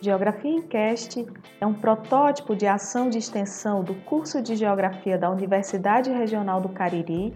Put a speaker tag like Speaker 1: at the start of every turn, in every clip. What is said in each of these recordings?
Speaker 1: Geografia em Cast é um protótipo de ação de extensão do curso de Geografia da Universidade Regional do Cariri.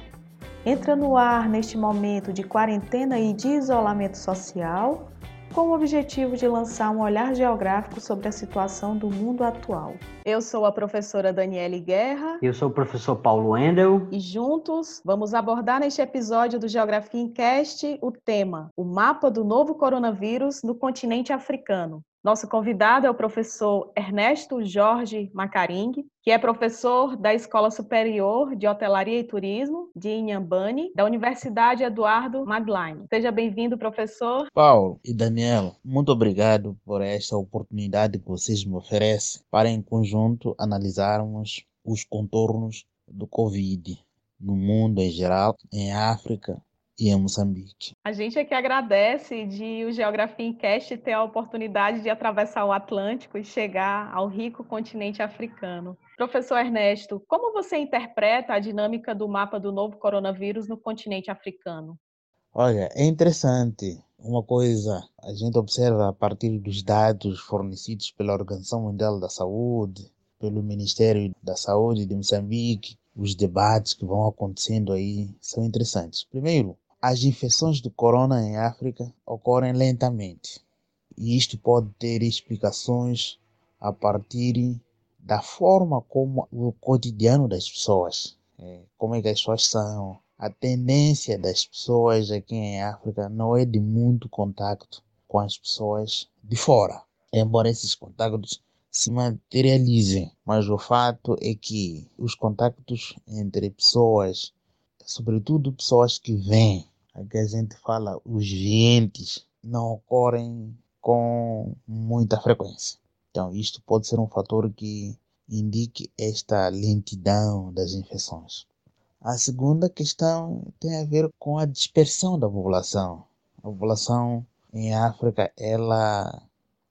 Speaker 1: Entra no ar neste momento de quarentena e de isolamento social com o objetivo de lançar um olhar geográfico sobre a situação do mundo atual. Eu sou a professora Daniele Guerra.
Speaker 2: Eu sou o professor Paulo Endel.
Speaker 1: E juntos vamos abordar neste episódio do Geografia em Cast o tema: o mapa do novo coronavírus no continente africano. Nosso convidado é o professor Ernesto Jorge Macaring, que é professor da Escola Superior de Hotelaria e Turismo de Inhambane, da Universidade Eduardo Magline. Seja bem-vindo, professor.
Speaker 3: Paulo e Daniela, muito obrigado por esta oportunidade que vocês me oferecem para, em conjunto, analisarmos os contornos do Covid no mundo em geral, em África e em Moçambique.
Speaker 1: A gente é que agradece de o Geografia em Cast ter a oportunidade de atravessar o Atlântico e chegar ao rico continente africano. Professor Ernesto, como você interpreta a dinâmica do mapa do novo coronavírus no continente africano?
Speaker 3: Olha, é interessante. Uma coisa a gente observa a partir dos dados fornecidos pela Organização Mundial da Saúde, pelo Ministério da Saúde de Moçambique, os debates que vão acontecendo aí são interessantes. Primeiro, as infecções do corona em África ocorrem lentamente. E isto pode ter explicações a partir da forma como o cotidiano das pessoas, é, como é que as pessoas são. A tendência das pessoas aqui em África não é de muito contato com as pessoas de fora, embora esses contactos se materializem, mas o fato é que os contactos entre pessoas, sobretudo pessoas que vêm Aqui a gente fala os vientes não ocorrem com muita frequência. Então, isto pode ser um fator que indique esta lentidão das infecções. A segunda questão tem a ver com a dispersão da população. A população em África ela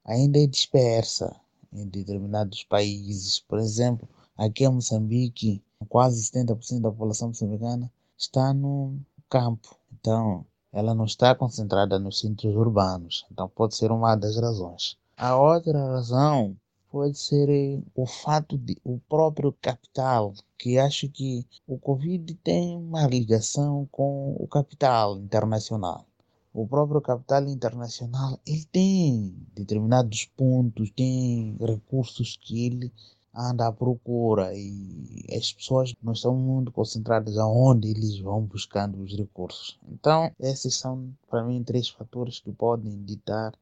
Speaker 3: ainda é dispersa em determinados países. Por exemplo, aqui em Moçambique, quase 70% da população moçambicana está no campo. Então, ela não está concentrada nos centros urbanos. Então, pode ser uma das razões. A outra razão pode ser eh, o fato de o próprio capital, que acho que o Covid tem uma ligação com o capital internacional. O próprio capital internacional, ele tem determinados pontos, tem recursos que ele anda à procura e as pessoas não estão muito concentradas aonde eles vão buscando os recursos. Então, esses são para mim três fatores que podem ditar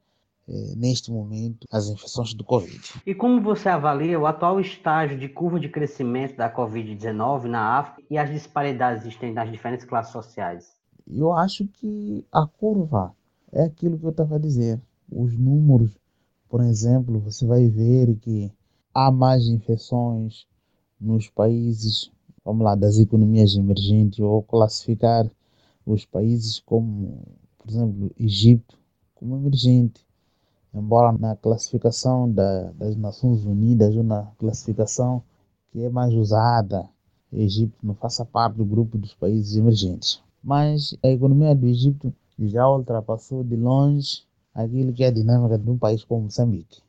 Speaker 3: eh, neste momento as infecções do Covid.
Speaker 2: E como você avalia o atual estágio de curva de crescimento da Covid-19 na África e as disparidades existentes nas diferentes classes sociais?
Speaker 3: Eu acho que a curva é aquilo que eu estava a dizer. Os números, por exemplo, você vai ver que há mais infecções nos países, vamos lá, das economias emergentes, ou classificar os países como, por exemplo, Egito, como emergente. Embora na classificação da, das Nações Unidas, ou na classificação que é mais usada, Egito não faça parte do grupo dos países emergentes. Mas a economia do Egito já ultrapassou de longe aquilo que é a dinâmica de um país como Moçambique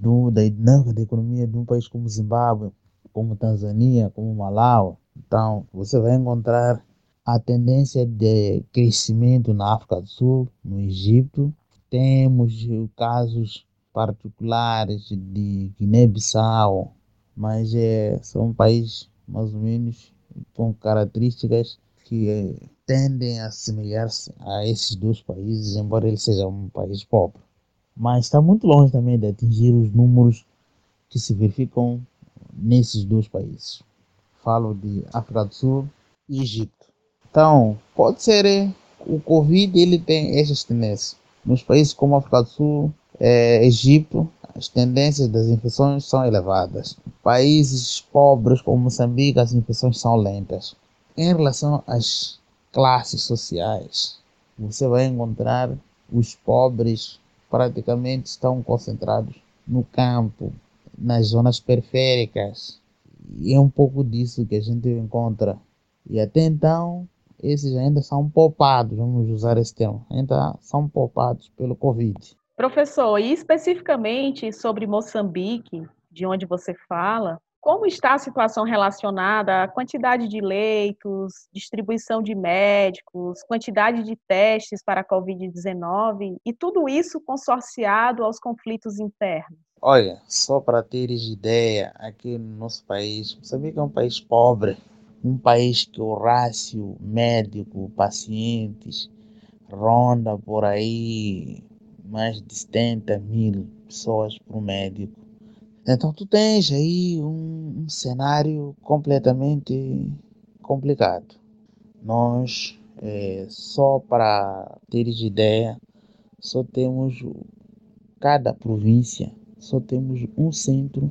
Speaker 3: do, da dinâmica da economia de um país como Zimbábue, como Tanzânia, como Malau. Então, você vai encontrar a tendência de crescimento na África do Sul, no Egito. Temos casos particulares de Guiné-Bissau, mas é, são países mais ou menos com características que é, tendem a assemelhar-se a esses dois países, embora ele seja um país pobre mas está muito longe também de atingir os números que se verificam nesses dois países. Falo de África do Sul e Egito. Então, pode ser o Covid ele tem essas tendências. Nos países como África do Sul, é, Egito, as tendências das infecções são elevadas. Países pobres como Moçambique, as infecções são lentas. Em relação às classes sociais, você vai encontrar os pobres praticamente estão concentrados no campo, nas zonas periféricas. E é um pouco disso que a gente encontra. E até então, esses ainda são poupados, vamos usar esse termo, ainda são poupados pelo Covid.
Speaker 1: Professor, e especificamente sobre Moçambique, de onde você fala, como está a situação relacionada à quantidade de leitos, distribuição de médicos, quantidade de testes para a Covid-19 e tudo isso consorciado aos conflitos internos?
Speaker 3: Olha, só para teres ideia, aqui no nosso país, sabia que é um país pobre, um país que o rácio médico-pacientes ronda por aí mais de 70 mil pessoas por médico. Então tu tens aí um, um cenário completamente complicado. Nós, é, só para teres ideia, só temos cada província, só temos um centro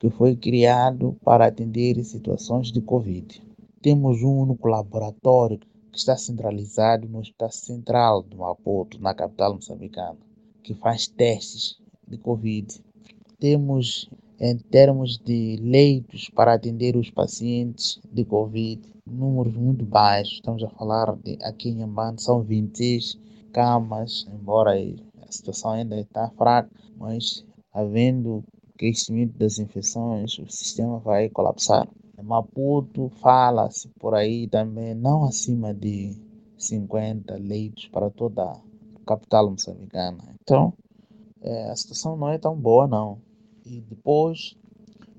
Speaker 3: que foi criado para atender situações de Covid. Temos um único laboratório que está centralizado no Hospital Central do Maputo, na capital moçambicana, que faz testes de Covid. Temos, em termos de leitos para atender os pacientes de Covid, números muito baixos. Estamos a falar de aqui em Ambano são 26 camas, embora a situação ainda está fraca, mas havendo crescimento das infecções, o sistema vai colapsar. Maputo fala-se por aí também não acima de 50 leitos para toda a capital moçambicana. Então, é, a situação não é tão boa não. E depois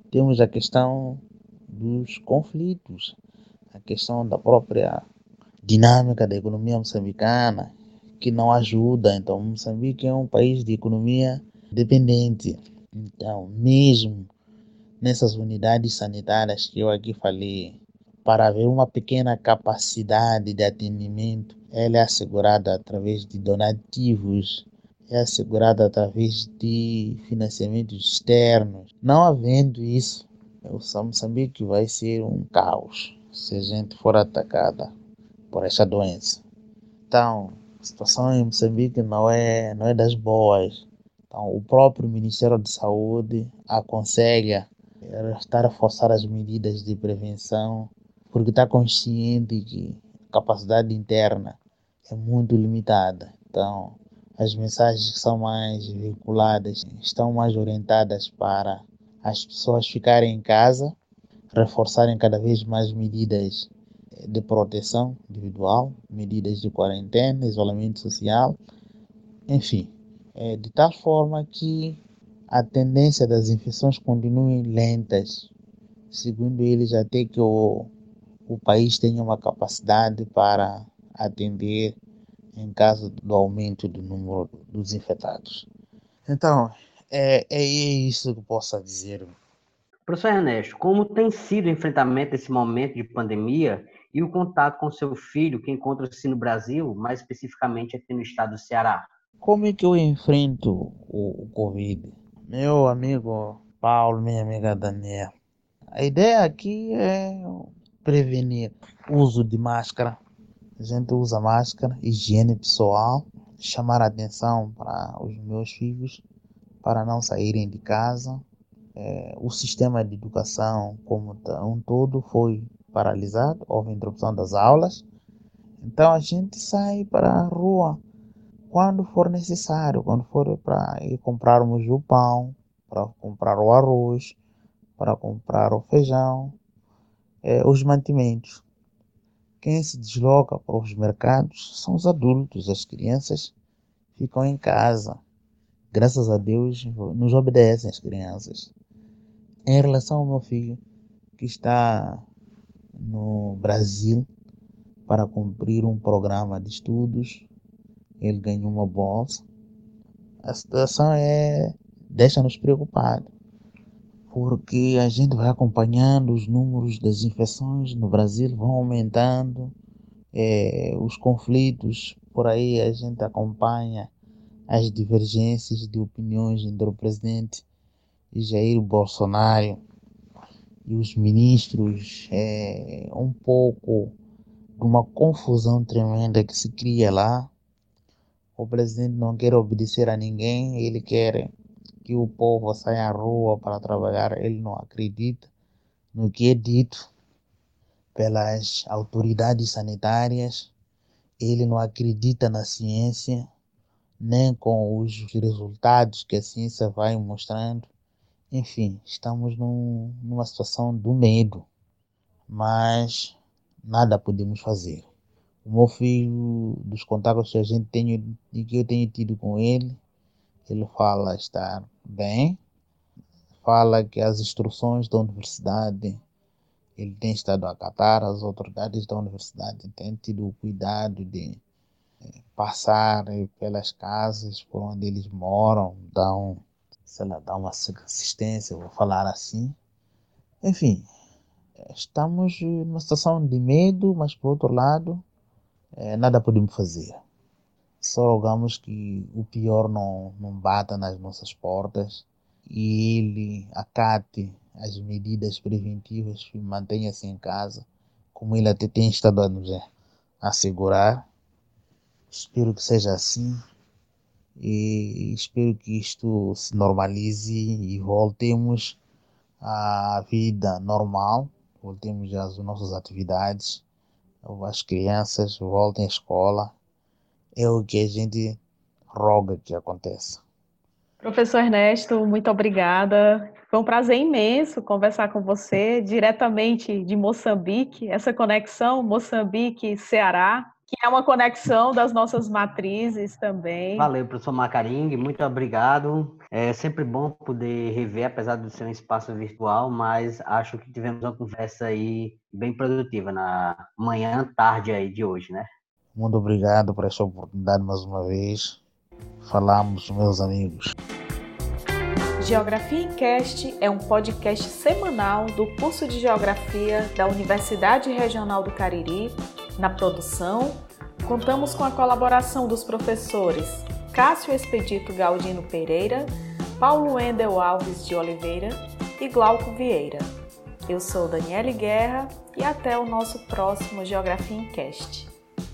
Speaker 3: temos a questão dos conflitos, a questão da própria dinâmica da economia moçambicana, que não ajuda. Então, Moçambique é um país de economia dependente. Então, mesmo nessas unidades sanitárias que eu aqui falei, para haver uma pequena capacidade de atendimento, ela é assegurada através de donativos, é assegurada através de financiamentos externos. Não havendo isso, o Moçambique vai ser um caos se a gente for atacada por essa doença. Então, a situação em Moçambique não é, não é das boas. Então, o próprio Ministério de Saúde aconselha estar a forçar as medidas de prevenção, porque está consciente que a capacidade interna é muito limitada. Então, as mensagens que são mais veiculadas estão mais orientadas para as pessoas ficarem em casa, reforçarem cada vez mais medidas de proteção individual, medidas de quarentena, isolamento social, enfim, é de tal forma que a tendência das infecções continuem lentas, segundo eles, até que o, o país tenha uma capacidade para atender em caso do aumento do número dos infectados. Então, é, é isso que posso dizer.
Speaker 2: Professor Ernesto, como tem sido o enfrentamento desse momento de pandemia e o contato com seu filho, que encontra-se no Brasil, mais especificamente aqui no estado do Ceará?
Speaker 3: Como é que eu enfrento o, o Covid? meu amigo Paulo, minha amiga Daniela. A ideia aqui é prevenir o uso de máscara. A gente usa máscara, higiene pessoal, chamar a atenção para os meus filhos para não saírem de casa. É, o sistema de educação como um todo foi paralisado, houve interrupção das aulas. Então a gente sai para a rua quando for necessário, quando for para ir comprarmos o pão, para comprar o arroz, para comprar o feijão, é, os mantimentos. Quem se desloca para os mercados são os adultos, as crianças ficam em casa. Graças a Deus nos obedecem as crianças. Em relação ao meu filho, que está no Brasil para cumprir um programa de estudos ele ganhou uma bolsa. A situação é deixa-nos preocupados, porque a gente vai acompanhando os números das infecções no Brasil vão aumentando, é, os conflitos por aí a gente acompanha as divergências de opiniões entre o presidente Jair Bolsonaro e os ministros, é um pouco de uma confusão tremenda que se cria lá. O presidente não quer obedecer a ninguém, ele quer que o povo saia à rua para trabalhar. Ele não acredita no que é dito pelas autoridades sanitárias, ele não acredita na ciência, nem com os resultados que a ciência vai mostrando. Enfim, estamos num, numa situação do medo, mas nada podemos fazer. O meu filho, dos contatos que a gente tem e que eu tenho tido com ele, ele fala estar bem, fala que as instruções da universidade ele tem estado a acatar, as autoridades da universidade têm tido o cuidado de eh, passar pelas casas por onde eles moram, dão, sei lá, dão uma assistência, vou falar assim. Enfim, estamos numa situação de medo, mas por outro lado, é, nada podemos fazer. Só rogamos que o pior não, não bata nas nossas portas e ele acate as medidas preventivas e mantenha-se em casa, como ele até tem estado a nos assegurar. Espero que seja assim e espero que isto se normalize e voltemos à vida normal, voltemos às nossas atividades, as crianças voltem à escola. É o que a gente roga que aconteça.
Speaker 1: Professor Ernesto, muito obrigada. Foi um prazer imenso conversar com você diretamente de Moçambique, essa conexão Moçambique-Ceará, que é uma conexão das nossas matrizes também.
Speaker 2: Valeu, professor Macaring, muito obrigado. É sempre bom poder rever, apesar do ser um espaço virtual, mas acho que tivemos uma conversa aí bem produtiva na manhã, tarde aí de hoje, né?
Speaker 3: Muito obrigado por essa oportunidade mais uma vez falamos, meus amigos.
Speaker 1: Geografia em Cast é um podcast semanal do curso de Geografia da Universidade Regional do Cariri. Na produção, contamos com a colaboração dos professores Cássio Expedito Galdino Pereira, Paulo Endel Alves de Oliveira e Glauco Vieira. Eu sou Daniele Guerra e até o nosso próximo Geografia em Cast.